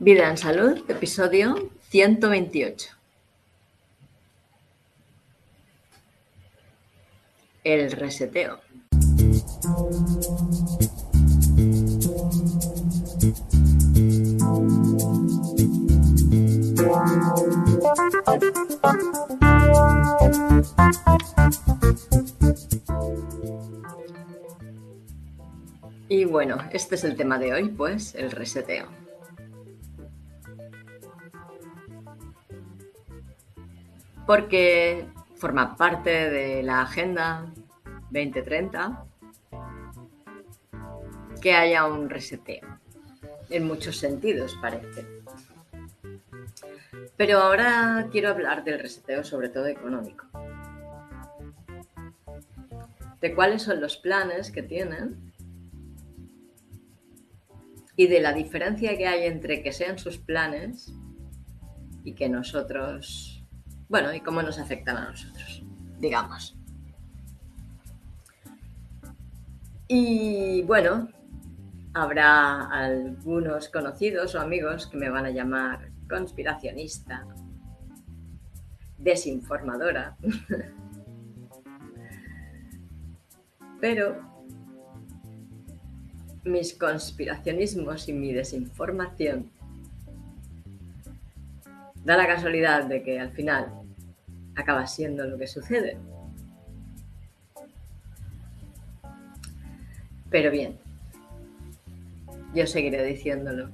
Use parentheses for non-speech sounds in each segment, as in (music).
Vida en Salud, episodio 128. El reseteo. Y bueno, este es el tema de hoy, pues, el reseteo. Porque forma parte de la Agenda 2030 que haya un reseteo. En muchos sentidos, parece. Pero ahora quiero hablar del reseteo, sobre todo económico. De cuáles son los planes que tienen y de la diferencia que hay entre que sean sus planes y que nosotros, bueno, y cómo nos afectan a nosotros, digamos. Y bueno, habrá algunos conocidos o amigos que me van a llamar conspiracionista, desinformadora, (laughs) pero mis conspiracionismos y mi desinformación da la casualidad de que al final acaba siendo lo que sucede. Pero bien, yo seguiré diciéndolo.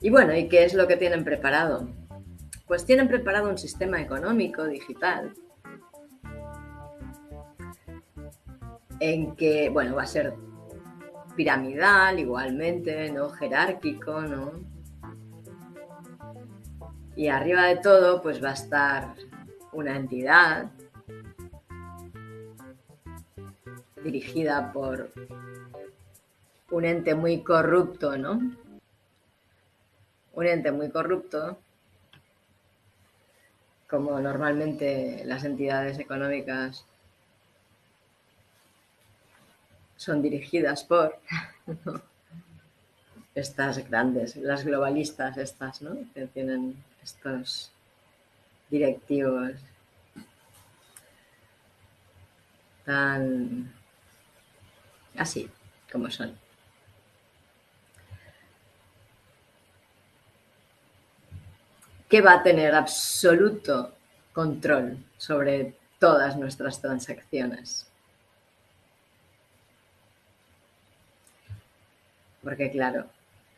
Y bueno, ¿y qué es lo que tienen preparado? Pues tienen preparado un sistema económico digital en que, bueno, va a ser piramidal igualmente, ¿no? Jerárquico, ¿no? Y arriba de todo, pues va a estar una entidad dirigida por un ente muy corrupto, ¿no? Un ente muy corrupto, como normalmente las entidades económicas son dirigidas por (laughs) estas grandes, las globalistas estas, ¿no? Que tienen estos directivos tan así como son. que va a tener absoluto control sobre todas nuestras transacciones. Porque claro,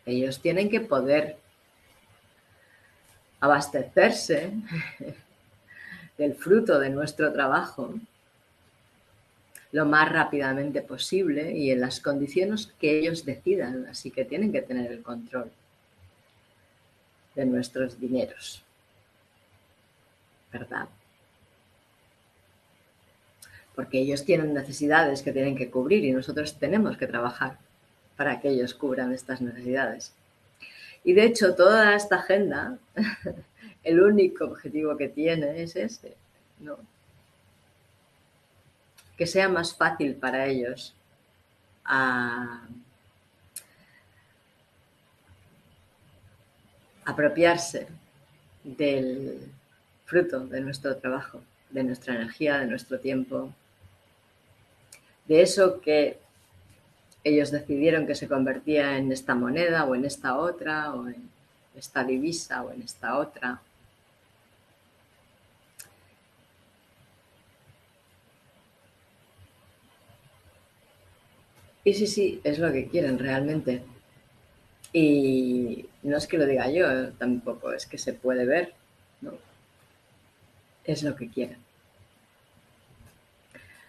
ellos tienen que poder abastecerse (laughs) del fruto de nuestro trabajo lo más rápidamente posible y en las condiciones que ellos decidan. Así que tienen que tener el control de nuestros dineros. ¿Verdad? Porque ellos tienen necesidades que tienen que cubrir y nosotros tenemos que trabajar para que ellos cubran estas necesidades. Y de hecho, toda esta agenda, (laughs) el único objetivo que tiene es ese, ¿no? Que sea más fácil para ellos apropiarse del fruto de nuestro trabajo, de nuestra energía, de nuestro tiempo, de eso que ellos decidieron que se convertía en esta moneda o en esta otra o en esta divisa o en esta otra. Y sí, sí, es lo que quieren realmente. Y no es que lo diga yo, tampoco es que se puede ver, ¿no? Es lo que quieren.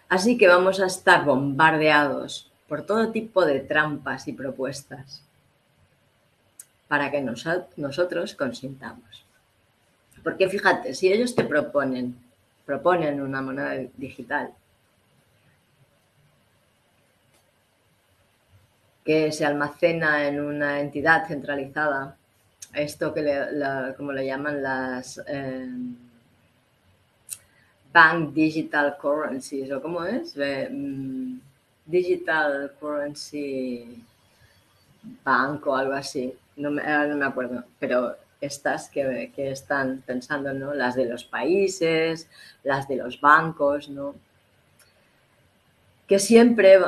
Así que vamos a estar bombardeados por todo tipo de trampas y propuestas para que nosotros consintamos. Porque fíjate, si ellos te proponen, proponen una moneda digital que se almacena en una entidad centralizada, esto que le, como le llaman las eh, Bank Digital Currencies, o cómo es, mm, Digital Currency Bank o algo así, no me, no me acuerdo, pero estas que, que, están pensando, ¿no? Las de los países, las de los bancos, ¿no? Que siempre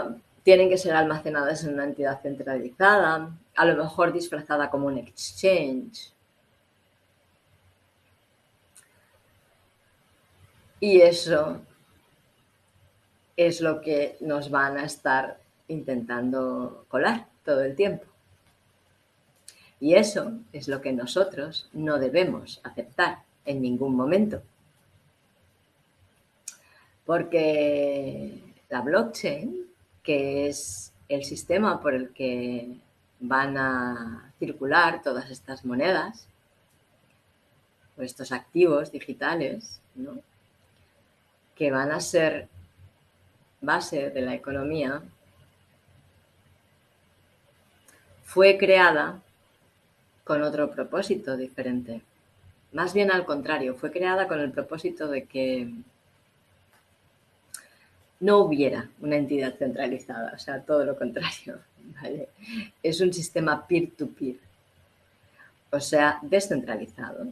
tienen que ser almacenadas en una entidad centralizada, a lo mejor disfrazada como un exchange. Y eso es lo que nos van a estar intentando colar todo el tiempo. Y eso es lo que nosotros no debemos aceptar en ningún momento. Porque la blockchain, que es el sistema por el que van a circular todas estas monedas o estos activos digitales, que van a ser base de la economía, fue creada con otro propósito diferente. Más bien al contrario, fue creada con el propósito de que no hubiera una entidad centralizada, o sea, todo lo contrario. (laughs) Es un sistema peer-to-peer, o sea, descentralizado,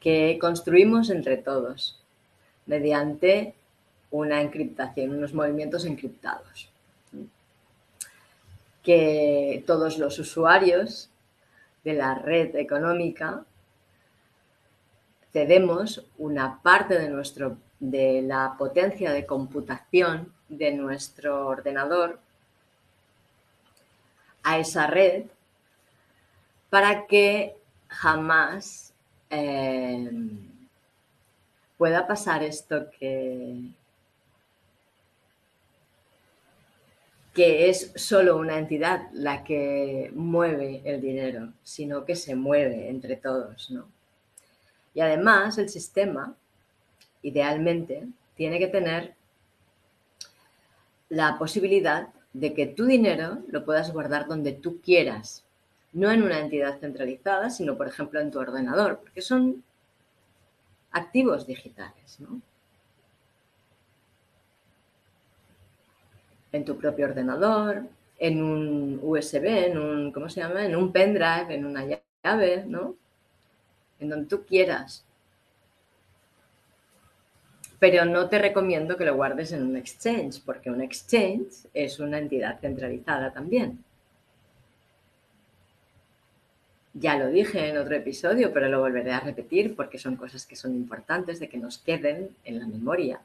que construimos entre todos mediante una encriptación, unos movimientos encriptados. Que todos los usuarios de la red económica cedemos una parte de, nuestro, de la potencia de computación de nuestro ordenador a esa red para que jamás eh, pueda pasar esto que, que es solo una entidad la que mueve el dinero, sino que se mueve entre todos, ¿no? Y además el sistema, idealmente, tiene que tener la posibilidad de que tu dinero lo puedas guardar donde tú quieras, no en una entidad centralizada, sino por ejemplo en tu ordenador, porque son activos digitales, ¿no? En tu propio ordenador, en un USB, en un, ¿cómo se llama? En un pendrive, en una llave, ¿no? En donde tú quieras. Pero no te recomiendo que lo guardes en un exchange, porque un exchange es una entidad centralizada también. Ya lo dije en otro episodio, pero lo volveré a repetir porque son cosas que son importantes de que nos queden en la memoria.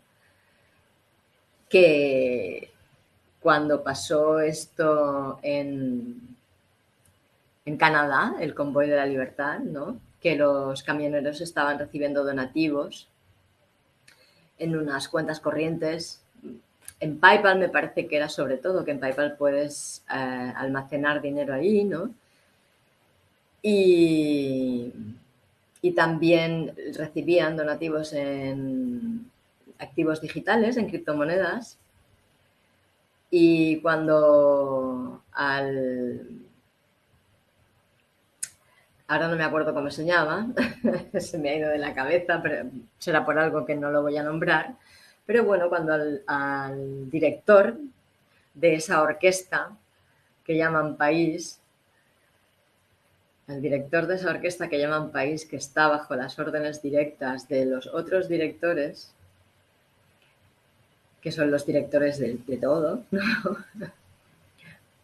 Que cuando pasó esto en, en Canadá, el convoy de la libertad, ¿no? que los camioneros estaban recibiendo donativos en unas cuentas corrientes. En PayPal me parece que era sobre todo, que en PayPal puedes eh, almacenar dinero ahí, ¿no? Y, y también recibían donativos en activos digitales, en criptomonedas, y cuando al... Ahora no me acuerdo cómo se llama, (laughs) se me ha ido de la cabeza, pero será por algo que no lo voy a nombrar. Pero bueno, cuando al, director de esa orquesta que llaman país, el director de esa orquesta que llaman país, que está bajo las órdenes directas de los otros directores, que son los directores de, todo, (laughs)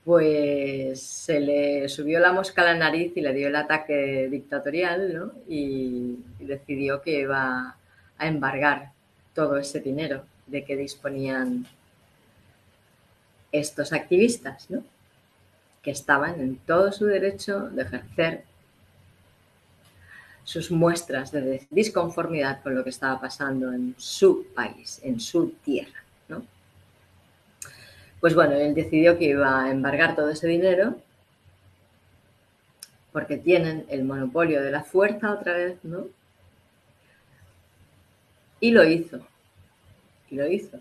pues se le subió la mosca a la nariz y le dio el ataque dictatorial ¿no? y, decidió que iba a embargar todo ese dinero de que disponían estos activistas, ¿no? que estaban en todo su derecho de ejercer sus muestras de disconformidad con lo que estaba pasando en su país, en su tierra. Pues bueno, él decidió que iba a embargar todo ese dinero porque tienen el monopolio de la fuerza otra vez, ¿no? Y lo hizo. Y lo hizo.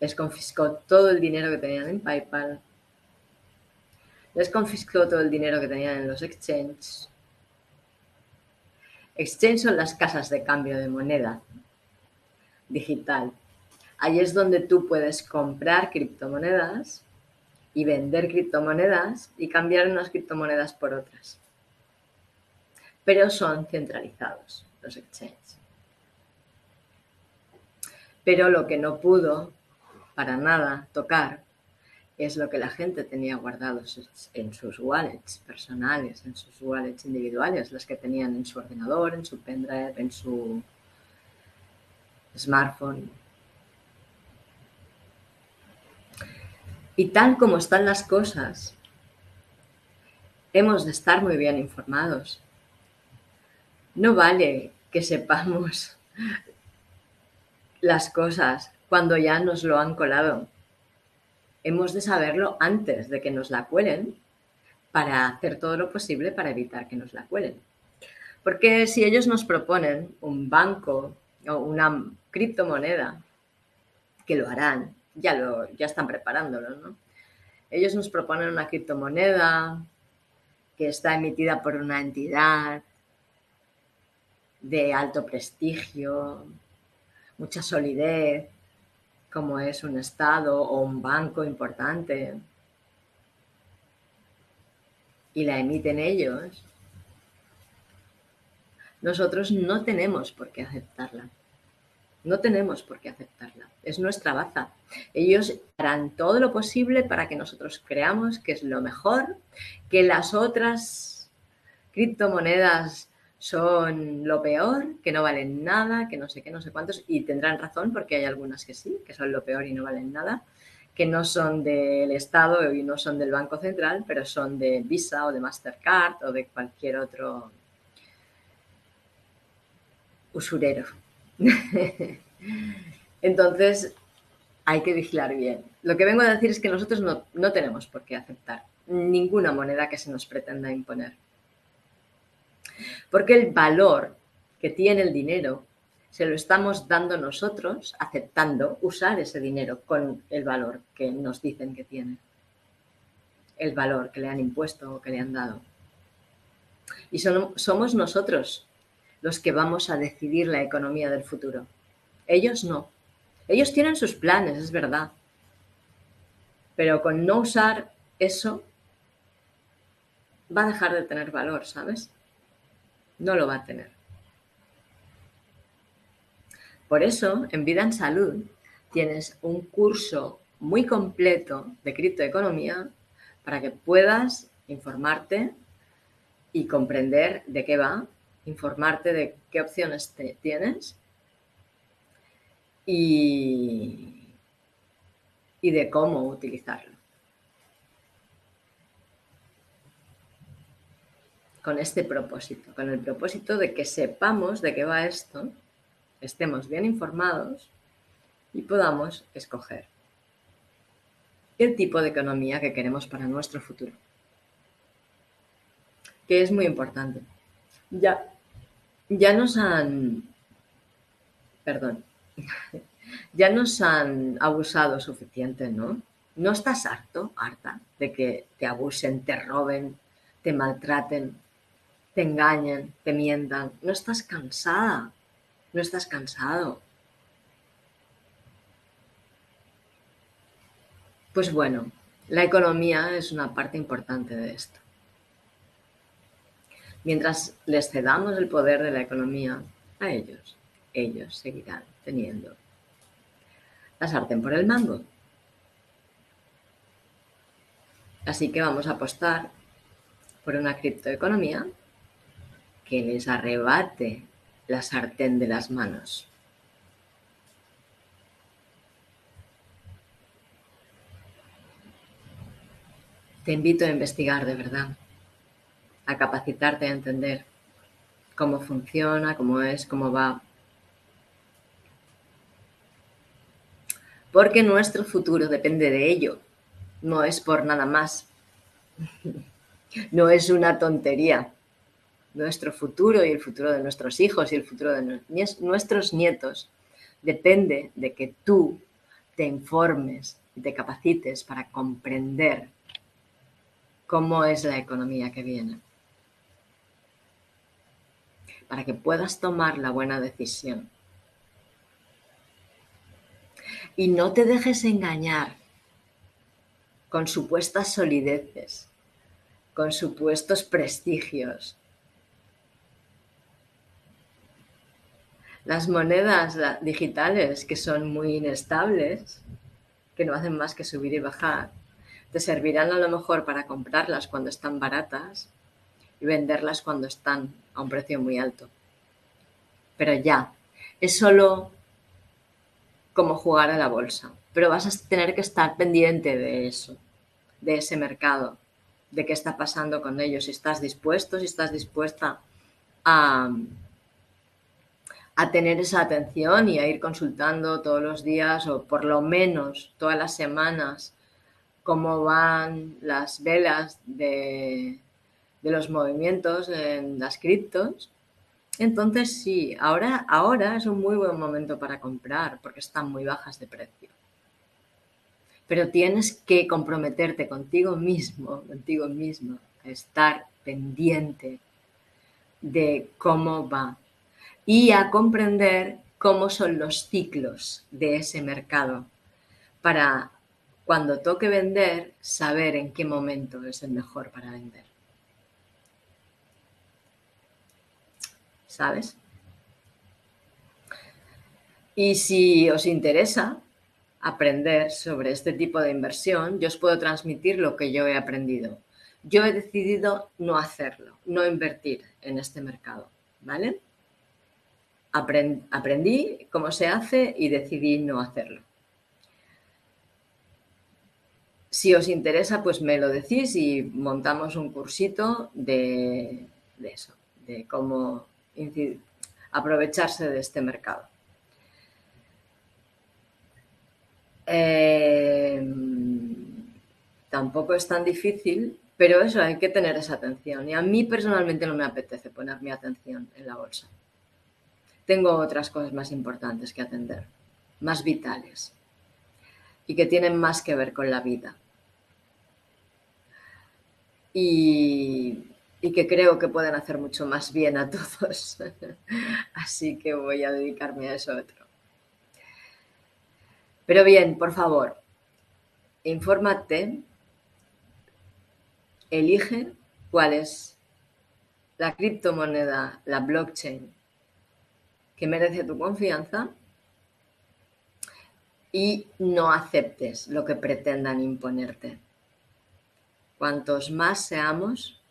Les confiscó todo el dinero que tenían en PayPal. Les confiscó todo el dinero que tenían en los exchanges. Exchange son las casas de cambio de moneda digital Ahí es donde tú puedes comprar criptomonedas y vender criptomonedas y cambiar unas criptomonedas por otras. Pero son centralizados los exchanges. Pero lo que no pudo para nada tocar es lo que la gente tenía guardados en sus wallets personales, en sus wallets individuales, las que tenían en su ordenador, en su pendrive, en su smartphone. Y tal como están las cosas, hemos de estar muy bien informados. No vale que sepamos (laughs) las cosas cuando ya nos lo han colado. Hemos de saberlo antes de que nos la cuelen para hacer todo lo posible para evitar que nos la cuelen. Porque si ellos nos proponen un banco o una criptomoneda, que lo harán, ya, lo, ya están preparándolo, ¿no? Ellos nos proponen una criptomoneda que está emitida por una entidad de alto prestigio, mucha solidez, como es un Estado o un banco importante, y la emiten ellos, nosotros no tenemos por qué aceptarla. No tenemos por qué aceptarla. Es nuestra baza. Ellos harán todo lo posible para que nosotros creamos que es lo mejor, que las otras criptomonedas son lo peor, que no valen nada, que no sé qué, no sé cuántos, y tendrán razón porque hay algunas que sí, que son lo peor y no valen nada, que no son del Estado y no son del Banco Central, pero son de Visa o de Mastercard o de cualquier otro usurero. (laughs) Entonces, hay que vigilar bien. Lo que vengo a decir es que nosotros no, no tenemos por qué aceptar ninguna moneda que se nos pretenda imponer. Porque el valor que tiene el dinero se lo estamos dando nosotros, aceptando usar ese dinero con el valor que nos dicen que tiene. El valor que le han impuesto o que le han dado. Y somos nosotros los que vamos a decidir la economía del futuro. Ellos no. Ellos tienen sus planes, es verdad. Pero con no usar eso, va a dejar de tener valor, ¿sabes? no lo va a tener. Por eso, en Vida en Salud tienes un curso muy completo de criptoeconomía para que puedas informarte y comprender de qué va, informarte de qué opciones tienes y, y de cómo utilizarlo. con este propósito, con el propósito de que sepamos de qué va esto, estemos bien informados y podamos escoger el tipo de economía que queremos para nuestro futuro. Que es muy importante. Ya, ya nos han, perdón, (laughs) ya nos han abusado suficiente, ¿no? ¿No estás harto, harta, de que te abusen, te roben, te maltraten, te engañen, te mientan. No estás cansada, no estás cansado. Pues bueno, la economía es una parte importante de esto. Mientras les cedamos el poder de la economía a ellos, ellos seguirán teniendo la sartén por el mango. Así que vamos a apostar por una criptoeconomía que les arrebate la sartén de las manos. Te invito a investigar de verdad, a capacitarte a entender cómo funciona, cómo es, cómo va. Porque nuestro futuro depende de ello, no es por nada más. No es una tontería nuestro futuro y el futuro de nuestros hijos y el futuro de nuestros nietos depende de que tú te informes y te capacites para comprender cómo es la economía que viene. Para que puedas tomar la buena decisión. Y no te dejes engañar con supuestas solideces, con supuestos prestigios. Las monedas digitales, que son muy inestables, que no hacen más que subir y bajar, te servirán a lo mejor para comprarlas cuando están baratas y venderlas cuando están a un precio muy alto. Pero ya, es solo como jugar a la bolsa, pero vas a tener que estar pendiente de eso, de ese mercado, de qué está pasando con ellos, si estás dispuesto, si estás dispuesta a, a tener esa atención y a ir consultando todos los días o por lo menos todas las semanas cómo van las velas de, de los movimientos en las criptos. Entonces sí, ahora, ahora es un muy buen momento para comprar porque están muy bajas de precio. Pero tienes que comprometerte contigo mismo, contigo mismo, a estar pendiente de cómo va y a comprender cómo son los ciclos de ese mercado para cuando toque vender saber en qué momento es el mejor para vender. ¿Sabes? Y si os interesa aprender sobre este tipo de inversión, yo os puedo transmitir lo que yo he aprendido. Yo he decidido no hacerlo, no invertir en este mercado, ¿vale? aprendí cómo se hace y decidí no hacerlo. Si os interesa, pues me lo decís y montamos un cursito de, eso, de cómo aprovecharse de este mercado. Em, tampoco es tan difícil, pero eso hay que tener esa atención. Y a mí personalmente no me apetece poner mi atención en la bolsa tengo otras cosas más importantes que atender, más vitales y que tienen más que ver con la vida. Y, que creo que pueden hacer mucho más bien a todos. (laughs) Así que voy a dedicarme a eso otro. Pero bien, por favor, infórmate, elige cuál es la criptomoneda, la blockchain que merece tu confianza y no aceptes lo que pretendan imponerte. Cuantos más seamos,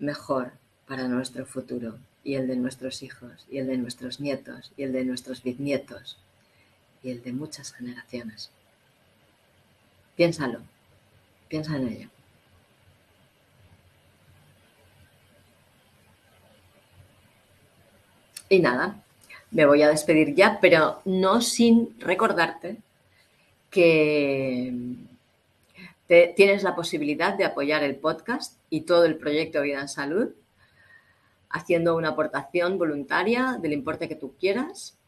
mejor para nuestro futuro y el de nuestros hijos y el de nuestros nietos y el de nuestros bisnietos y el de muchas generaciones. Piénsalo, piensa en ello. Y nada, me voy a despedir ya, pero no sin recordarte que tienes la posibilidad de apoyar el podcast y todo el proyecto Vida en Salud haciendo una aportación voluntaria del importe que tú quieras,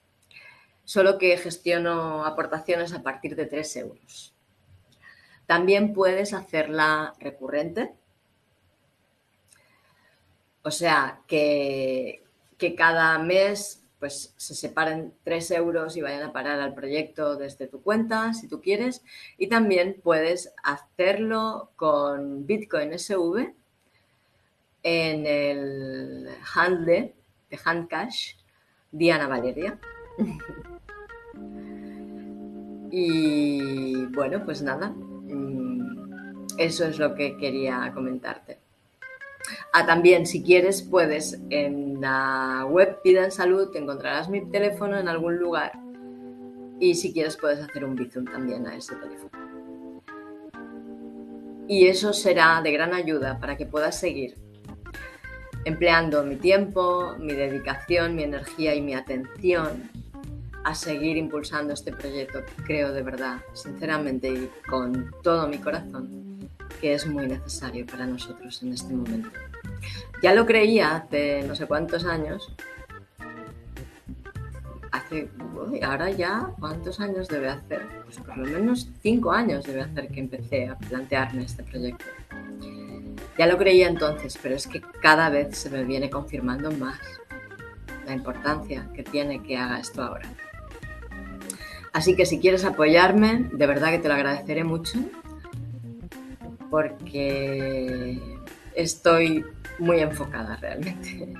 solo que gestiono aportaciones a partir de 3 euros. También puedes hacerla recurrente, o sea, que, que cada mes pues se separen 3 euros y vayan a parar al proyecto desde tu cuenta, si tú quieres. Y también puedes hacerlo con Bitcoin SV en el handle de Handcash Diana Valeria. (laughs) y bueno, pues nada, mm, eso es lo que quería comentarte. Ah, también, si quieres, puedes en la web Vida en Salud, te encontrarás mi teléfono en algún lugar y si quieres puedes hacer un bizum también a ese teléfono. Y eso será de gran ayuda para que puedas seguir empleando mi tiempo, mi dedicación, mi energía y mi atención a seguir impulsando este proyecto creo de verdad, sinceramente y con todo mi corazón, que es muy necesario para nosotros en este momento. Ya lo creía hace no sé cuántos años. Hace, ahora ya, ¿cuántos años debe hacer? Pues por lo menos cinco años debe hacer que empecé a plantearme este proyecto. Ya lo creía entonces, pero es que cada vez se me viene confirmando más la importancia que tiene que haga esto ahora. Así que si quieres apoyarme, de verdad que te lo agradeceré mucho porque estoy muy enfocada realmente.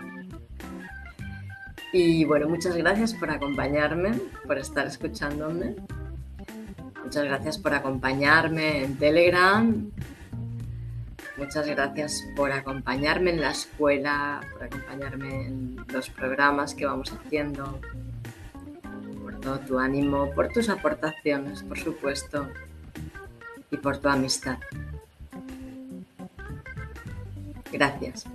Y bueno, muchas gracias por acompañarme, por estar escuchándome. Muchas gracias por acompañarme en Telegram. Muchas gracias por acompañarme en la escuela, por acompañarme en los programas que vamos haciendo, por todo tu ánimo, por tus aportaciones, por supuesto, y por tu amistad. Gracias.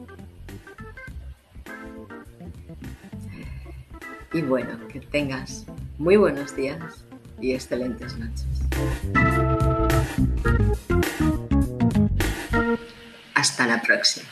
Y bueno, que tengas muy buenos días y excelentes noches. Hasta la próxima.